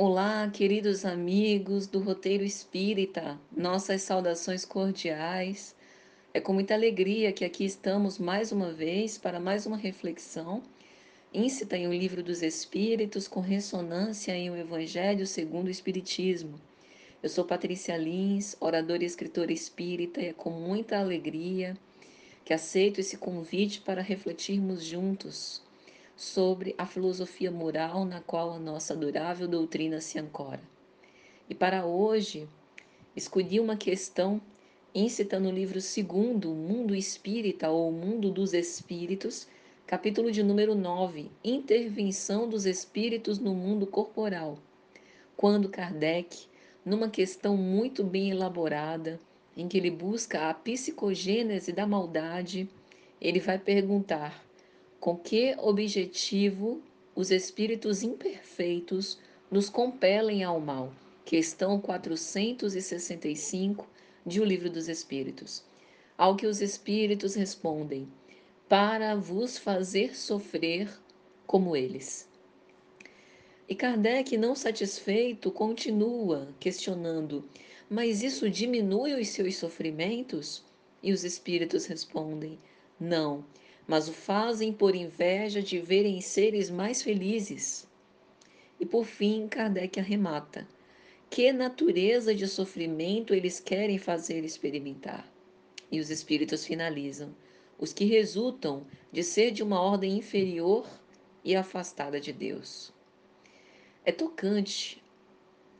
Olá, queridos amigos do Roteiro Espírita, nossas saudações cordiais. É com muita alegria que aqui estamos mais uma vez para mais uma reflexão íncita em o Livro dos Espíritos, com ressonância em o Evangelho segundo o Espiritismo. Eu sou Patrícia Lins, oradora e escritora espírita, e é com muita alegria que aceito esse convite para refletirmos juntos sobre a filosofia moral na qual a nossa adorável doutrina se ancora. E para hoje, escolhi uma questão íncita no livro segundo, Mundo Espírita ou Mundo dos Espíritos, capítulo de número 9, Intervenção dos Espíritos no Mundo Corporal, quando Kardec, numa questão muito bem elaborada, em que ele busca a psicogênese da maldade, ele vai perguntar com que objetivo os espíritos imperfeitos nos compelem ao mal? Questão 465 de O Livro dos Espíritos. Ao que os espíritos respondem: Para vos fazer sofrer como eles. E Kardec, não satisfeito, continua questionando: Mas isso diminui os seus sofrimentos? E os espíritos respondem: Não mas o fazem por inveja de verem seres mais felizes. E por fim, Kardec arremata: que natureza de sofrimento eles querem fazer experimentar? E os espíritos finalizam: os que resultam de ser de uma ordem inferior e afastada de Deus. É tocante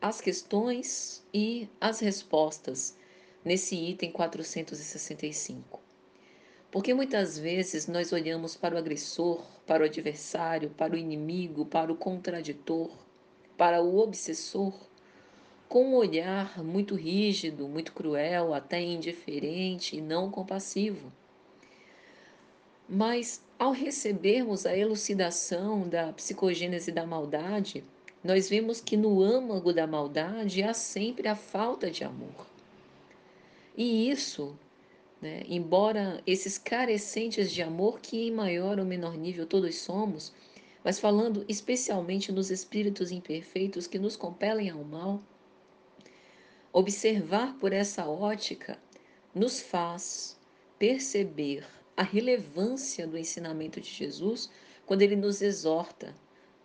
as questões e as respostas nesse item 465. Porque muitas vezes nós olhamos para o agressor, para o adversário, para o inimigo, para o contraditor, para o obsessor, com um olhar muito rígido, muito cruel, até indiferente e não compassivo. Mas ao recebermos a elucidação da psicogênese da maldade, nós vemos que no âmago da maldade há sempre a falta de amor. E isso né? Embora esses carecentes de amor, que em maior ou menor nível todos somos, mas falando especialmente nos espíritos imperfeitos que nos compelem ao mal, observar por essa ótica nos faz perceber a relevância do ensinamento de Jesus quando ele nos exorta: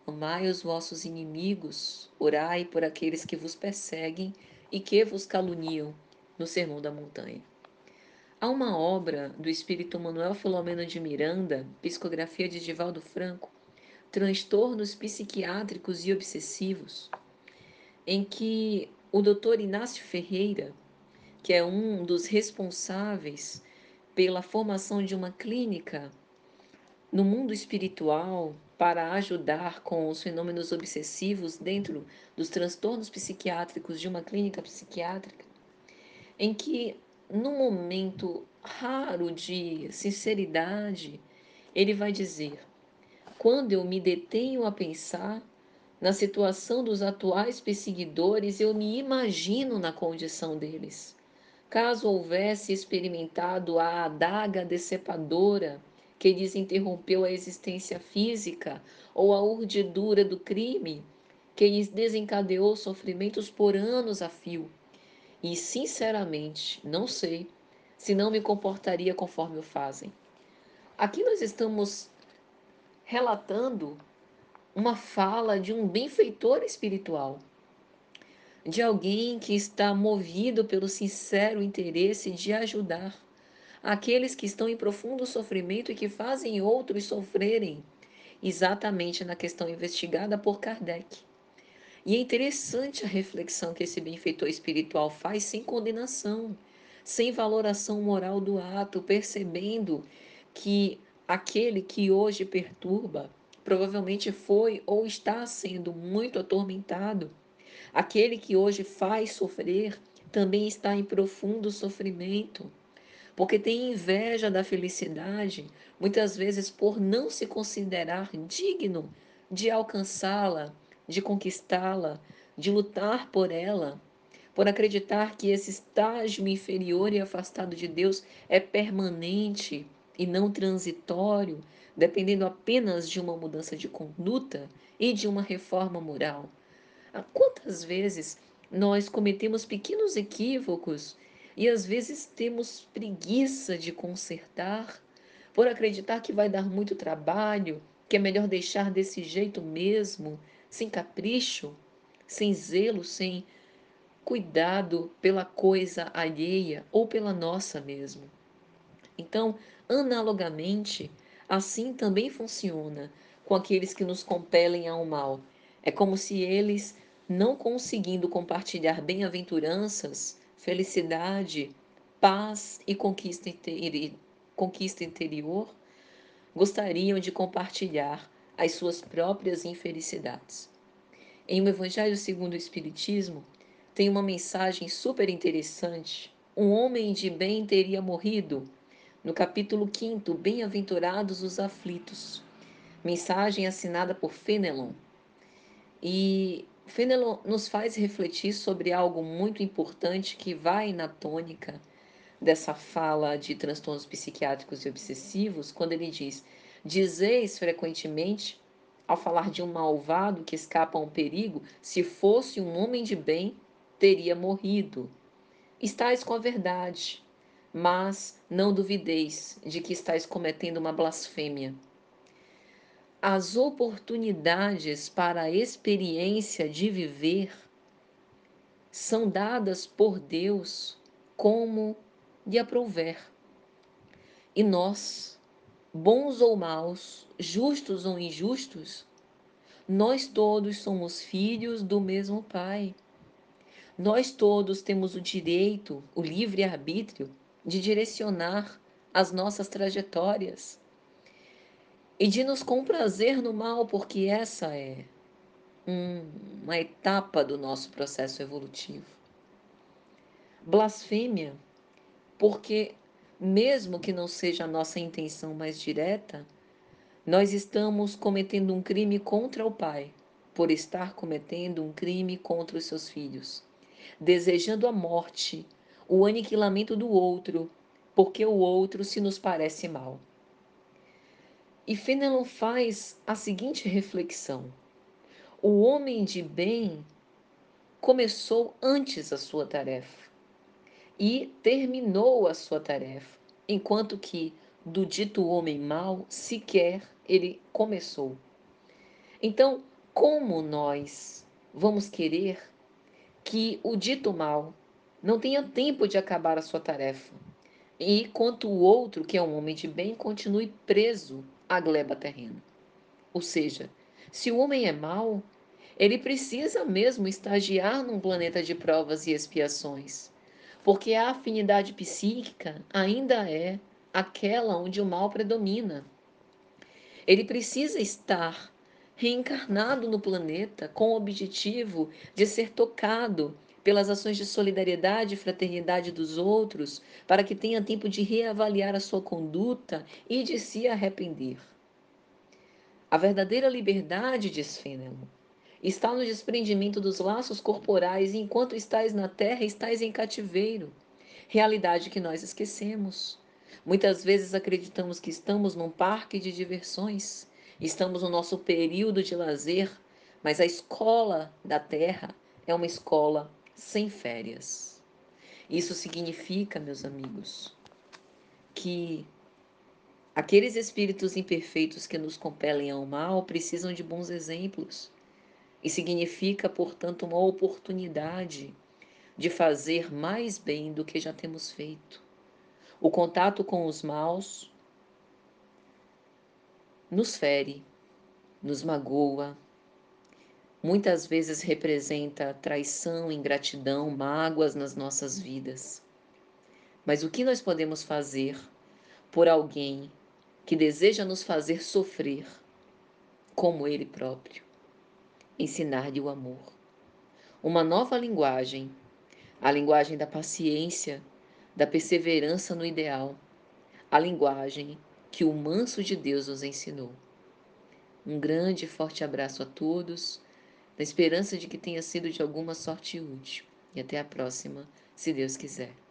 amai os vossos inimigos, orai por aqueles que vos perseguem e que vos caluniam, no Sermão da Montanha. Há uma obra do espírito Manuel Filomeno de Miranda, psicografia de Divaldo Franco, Transtornos Psiquiátricos e Obsessivos, em que o Dr. Inácio Ferreira, que é um dos responsáveis pela formação de uma clínica no mundo espiritual para ajudar com os fenômenos obsessivos dentro dos transtornos psiquiátricos de uma clínica psiquiátrica, em que num momento raro de sinceridade, ele vai dizer: quando eu me detenho a pensar na situação dos atuais perseguidores, eu me imagino na condição deles. Caso houvesse experimentado a adaga decepadora que lhes interrompeu a existência física, ou a urdidura do crime que lhes desencadeou sofrimentos por anos a fio e, sinceramente, não sei se não me comportaria conforme o fazem. Aqui nós estamos relatando uma fala de um benfeitor espiritual, de alguém que está movido pelo sincero interesse de ajudar aqueles que estão em profundo sofrimento e que fazem outros sofrerem, exatamente na questão investigada por Kardec. E é interessante a reflexão que esse benfeitor espiritual faz sem condenação, sem valoração moral do ato, percebendo que aquele que hoje perturba provavelmente foi ou está sendo muito atormentado. Aquele que hoje faz sofrer também está em profundo sofrimento, porque tem inveja da felicidade, muitas vezes por não se considerar digno de alcançá-la, de conquistá-la, de lutar por ela, por acreditar que esse estágio inferior e afastado de Deus é permanente e não transitório, dependendo apenas de uma mudança de conduta e de uma reforma moral. Ah, quantas vezes nós cometemos pequenos equívocos e às vezes temos preguiça de consertar por acreditar que vai dar muito trabalho, que é melhor deixar desse jeito mesmo, sem capricho, sem zelo, sem cuidado pela coisa alheia ou pela nossa mesmo. Então, analogamente, assim também funciona com aqueles que nos compelem ao mal. É como se eles, não conseguindo compartilhar bem-aventuranças, felicidade, paz e conquista, conquista interior, gostariam de compartilhar as suas próprias infelicidades. Em o Evangelho segundo o Espiritismo, tem uma mensagem super interessante. Um homem de bem teria morrido. No capítulo 5, Bem-aventurados os aflitos. Mensagem assinada por Fenelon. E Fenelon nos faz refletir sobre algo muito importante que vai na tônica dessa fala de transtornos psiquiátricos e obsessivos, quando ele diz: Dizeis frequentemente, ao falar de um malvado que escapa a um perigo, se fosse um homem de bem, teria morrido. Estais com a verdade, mas não duvideis de que estais cometendo uma blasfêmia. As oportunidades para a experiência de viver são dadas por Deus como lhe aprouver. E nós, bons ou maus, justos ou injustos, nós todos somos filhos do mesmo Pai. Nós todos temos o direito, o livre arbítrio de direcionar as nossas trajetórias e de nos comprazer no mal, porque essa é um, uma etapa do nosso processo evolutivo. Blasfêmia, porque mesmo que não seja a nossa intenção mais direta, nós estamos cometendo um crime contra o Pai, por estar cometendo um crime contra os seus filhos desejando a morte, o aniquilamento do outro, porque o outro se nos parece mal. E Fenelon faz a seguinte reflexão: o homem de bem começou antes a sua tarefa e terminou a sua tarefa, enquanto que do dito homem mau sequer ele começou. Então, como nós vamos querer que o dito mal não tenha tempo de acabar a sua tarefa, e quanto o outro, que é um homem de bem, continue preso à gleba terrena. Ou seja, se o homem é mau, ele precisa mesmo estagiar num planeta de provas e expiações, porque a afinidade psíquica ainda é aquela onde o mal predomina. Ele precisa estar reencarnado no planeta com o objetivo de ser tocado pelas ações de solidariedade e fraternidade dos outros, para que tenha tempo de reavaliar a sua conduta e de se arrepender. A verdadeira liberdade, diz Fenelon, está no desprendimento dos laços corporais e enquanto estais na terra, estais em cativeiro. Realidade que nós esquecemos. Muitas vezes acreditamos que estamos num parque de diversões Estamos no nosso período de lazer, mas a escola da Terra é uma escola sem férias. Isso significa, meus amigos, que aqueles espíritos imperfeitos que nos compelem ao mal precisam de bons exemplos. E significa, portanto, uma oportunidade de fazer mais bem do que já temos feito. O contato com os maus nos fere, nos magoa, muitas vezes representa traição, ingratidão, mágoas nas nossas vidas. Mas o que nós podemos fazer por alguém que deseja nos fazer sofrer como ele próprio? Ensinar-lhe o amor. Uma nova linguagem, a linguagem da paciência, da perseverança no ideal, a linguagem que o manso de Deus nos ensinou. Um grande e forte abraço a todos, na esperança de que tenha sido de alguma sorte útil. E até a próxima, se Deus quiser.